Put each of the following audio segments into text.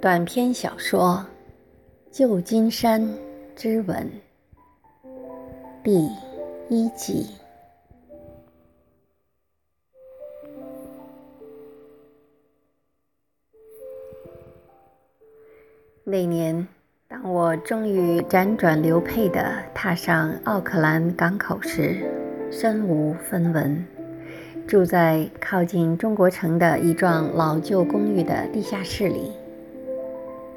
短篇小说《旧金山之吻》第一集。那年，当我终于辗转流配地踏上奥克兰港口时，身无分文，住在靠近中国城的一幢老旧公寓的地下室里。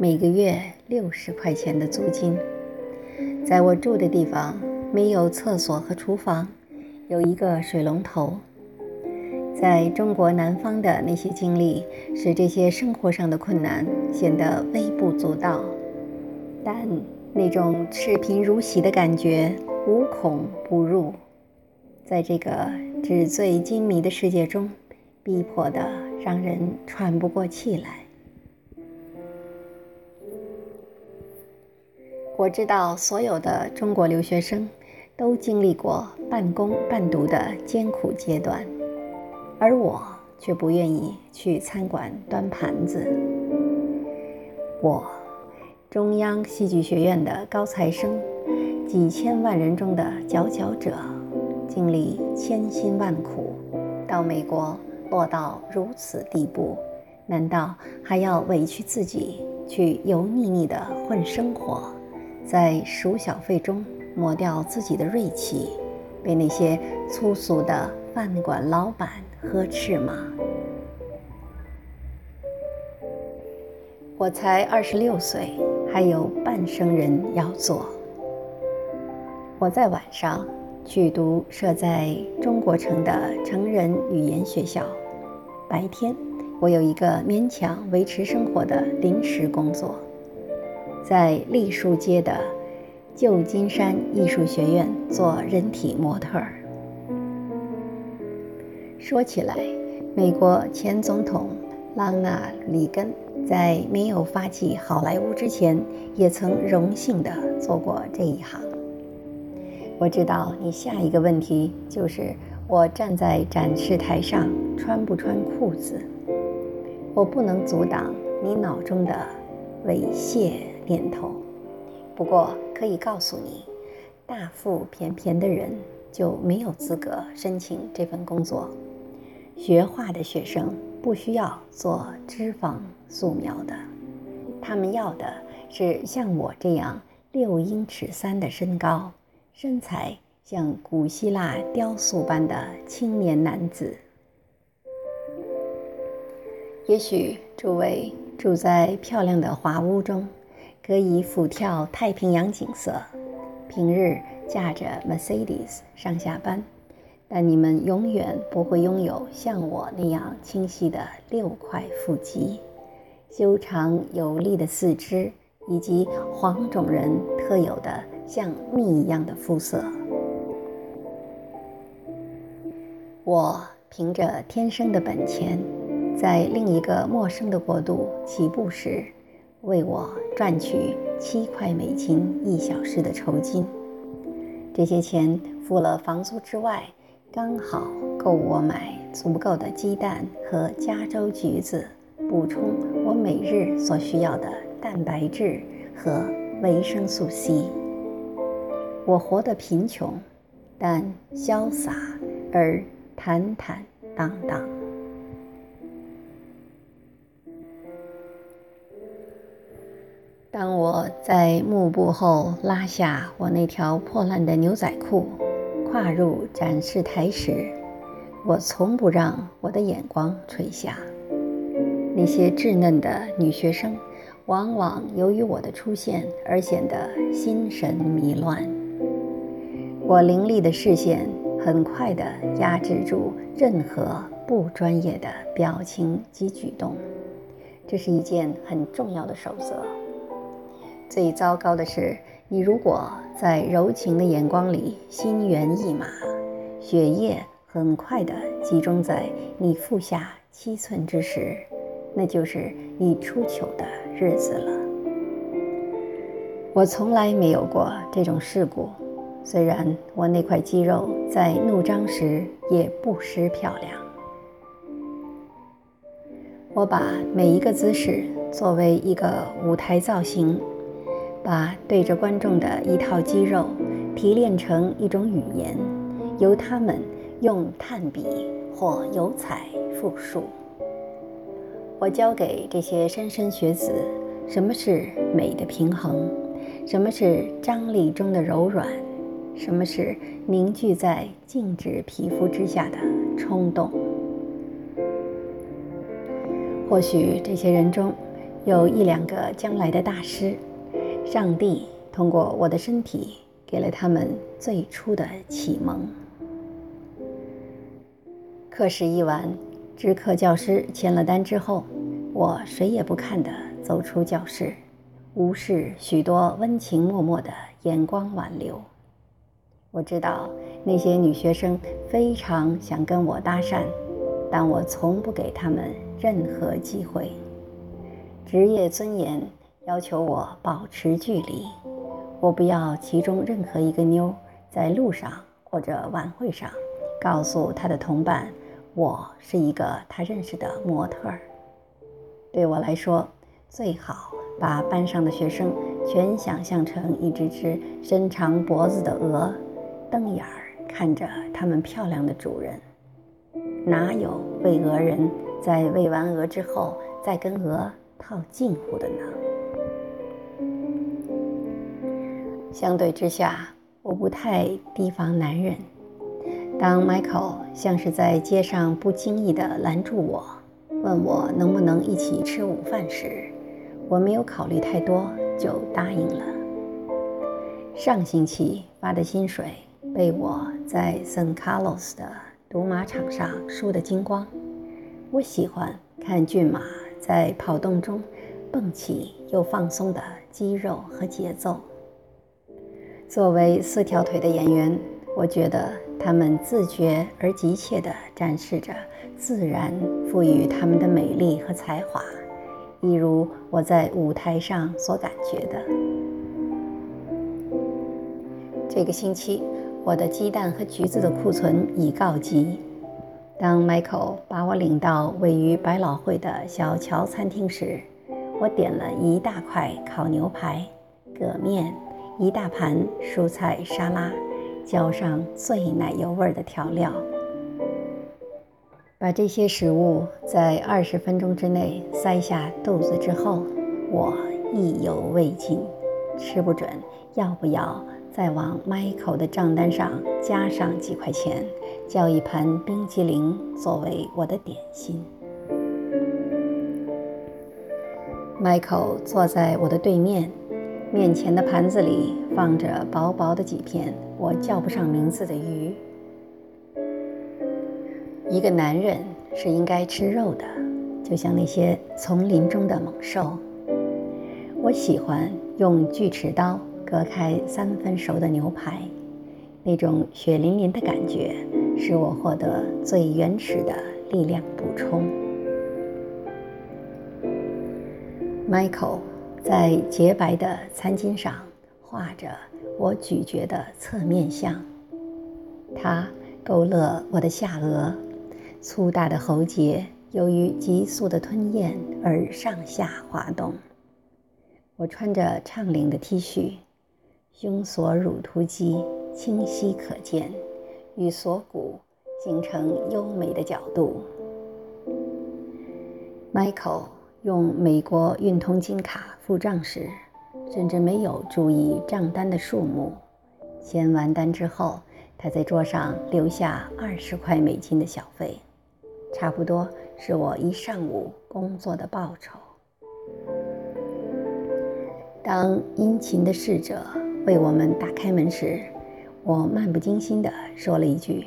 每个月六十块钱的租金，在我住的地方没有厕所和厨房，有一个水龙头。在中国南方的那些经历，使这些生活上的困难显得微不足道，但那种赤贫如洗的感觉无孔不入，在这个纸醉金迷的世界中，逼迫得让人喘不过气来。我知道所有的中国留学生都经历过半工半读的艰苦阶段，而我却不愿意去餐馆端盘子。我，中央戏剧学院的高材生，几千万人中的佼佼者，经历千辛万苦，到美国落到如此地步，难道还要委屈自己去油腻腻的混生活？在数小费中抹掉自己的锐气，被那些粗俗的饭馆老板呵斥吗？我才二十六岁，还有半生人要做。我在晚上去读设在中国城的成人语言学校，白天我有一个勉强维持生活的临时工作。在栗树街的旧金山艺术学院做人体模特儿。说起来，美国前总统拉纳·里根在没有发迹好莱坞之前，也曾荣幸地做过这一行。我知道你下一个问题就是我站在展示台上穿不穿裤子。我不能阻挡你脑中的猥亵。念头，不过可以告诉你，大腹便便的人就没有资格申请这份工作。学画的学生不需要做脂肪素描的，他们要的是像我这样六英尺三的身高、身材像古希腊雕塑般的青年男子。也许诸位住在漂亮的华屋中。可以俯眺太平洋景色，平日驾着 Mercedes 上下班，但你们永远不会拥有像我那样清晰的六块腹肌、修长有力的四肢以及黄种人特有的像蜜一样的肤色。我凭着天生的本钱，在另一个陌生的国度起步时。为我赚取七块美金一小时的酬金，这些钱付了房租之外，刚好够我买足够的鸡蛋和加州橘子，补充我每日所需要的蛋白质和维生素 C。我活得贫穷，但潇洒而坦坦荡荡。当我在幕布后拉下我那条破烂的牛仔裤，跨入展示台时，我从不让我的眼光垂下。那些稚嫩的女学生，往往由于我的出现而显得心神迷乱。我凌厉的视线很快地压制住任何不专业的表情及举动，这是一件很重要的守则。最糟糕的是，你如果在柔情的眼光里心猿意马，血液很快地集中在你腹下七寸之时，那就是你出糗的日子了。我从来没有过这种事故，虽然我那块肌肉在怒张时也不失漂亮。我把每一个姿势作为一个舞台造型，把对着观众的一套肌肉提炼成一种语言，由他们用炭笔或油彩复述。我教给这些莘莘学子什么是美的平衡，什么是张力中的柔软。什么是凝聚在静止皮肤之下的冲动？或许这些人中有一两个将来的大师，上帝通过我的身体给了他们最初的启蒙。课时一完，知课教师签了单之后，我谁也不看的走出教室，无视许多温情脉脉的眼光挽留。我知道那些女学生非常想跟我搭讪，但我从不给他们任何机会。职业尊严要求我保持距离，我不要其中任何一个妞在路上或者晚会上告诉她的同伴我是一个她认识的模特儿。对我来说，最好把班上的学生全想象成一只只伸长脖子的鹅。瞪眼儿看着他们漂亮的主人，哪有喂鹅人在喂完鹅之后再跟鹅套近乎的呢？相对之下，我不太提防男人。当 Michael 像是在街上不经意地拦住我，问我能不能一起吃午饭时，我没有考虑太多就答应了。上星期发的薪水。被我在 San Carlos 的赌马场上输得精光。我喜欢看骏马在跑动中蹦起又放松的肌肉和节奏。作为四条腿的演员，我觉得他们自觉而急切地展示着自然赋予他们的美丽和才华，一如我在舞台上所感觉的。这个星期。我的鸡蛋和橘子的库存已告急。当 Michael 把我领到位于百老汇的小桥餐厅时，我点了一大块烤牛排、葛面、一大盘蔬菜沙拉，浇上最奶油味的调料。把这些食物在二十分钟之内塞下肚子之后，我意犹未尽，吃不准要不要。再往 Michael 的账单上加上几块钱，叫一盘冰激凌作为我的点心。Michael 坐在我的对面，面前的盘子里放着薄薄的几片我叫不上名字的鱼。一个男人是应该吃肉的，就像那些丛林中的猛兽。我喜欢用锯齿刀。割开三分熟的牛排，那种血淋淋的感觉使我获得最原始的力量补充。Michael 在洁白的餐巾上画着我咀嚼的侧面像，它勾勒我的下颚，粗大的喉结由于急速的吞咽而上下滑动。我穿着畅领的 T 恤。胸锁乳突肌清晰可见，与锁骨形成优美的角度。Michael 用美国运通金卡付账时，甚至没有注意账单的数目。签完单之后，他在桌上留下二十块美金的小费，差不多是我一上午工作的报酬。当殷勤的侍者。为我们打开门时，我漫不经心地说了一句：“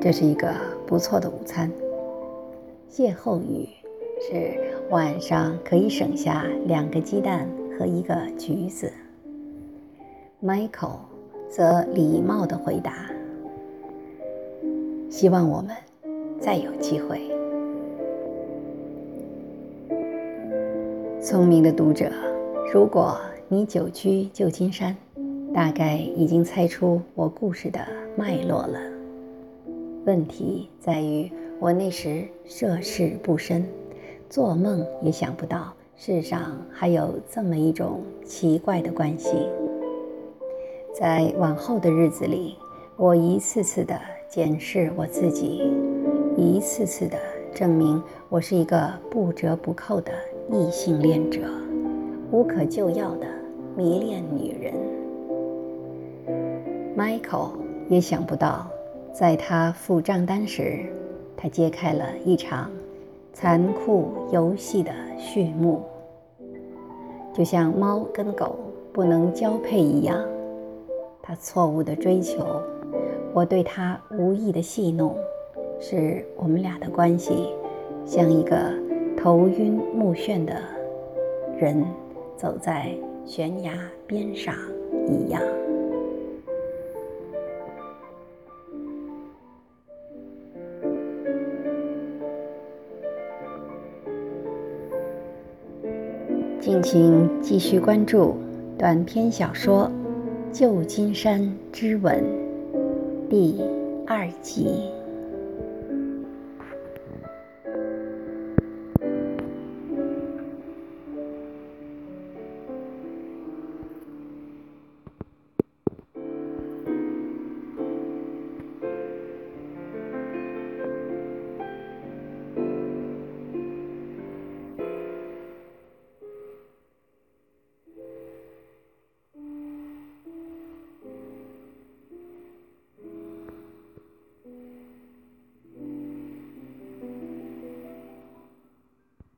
这是一个不错的午餐。”歇后语是“晚上可以省下两个鸡蛋和一个橘子。” Michael 则礼貌地回答：“希望我们再有机会。”聪明的读者，如果。你久居旧金山，大概已经猜出我故事的脉络了。问题在于，我那时涉世不深，做梦也想不到世上还有这么一种奇怪的关系。在往后的日子里，我一次次地检视我自己，一次次地证明我是一个不折不扣的异性恋者，无可救药的迷恋女人。Michael 也想不到，在他付账单时，他揭开了一场残酷游戏的序幕，就像猫跟狗不能交配一样。他错误的追求，我对他无意的戏弄，使我们俩的关系像一个头晕目眩的人走在悬崖边上一样。敬请继续关注短篇小说。旧金山之吻，第二集。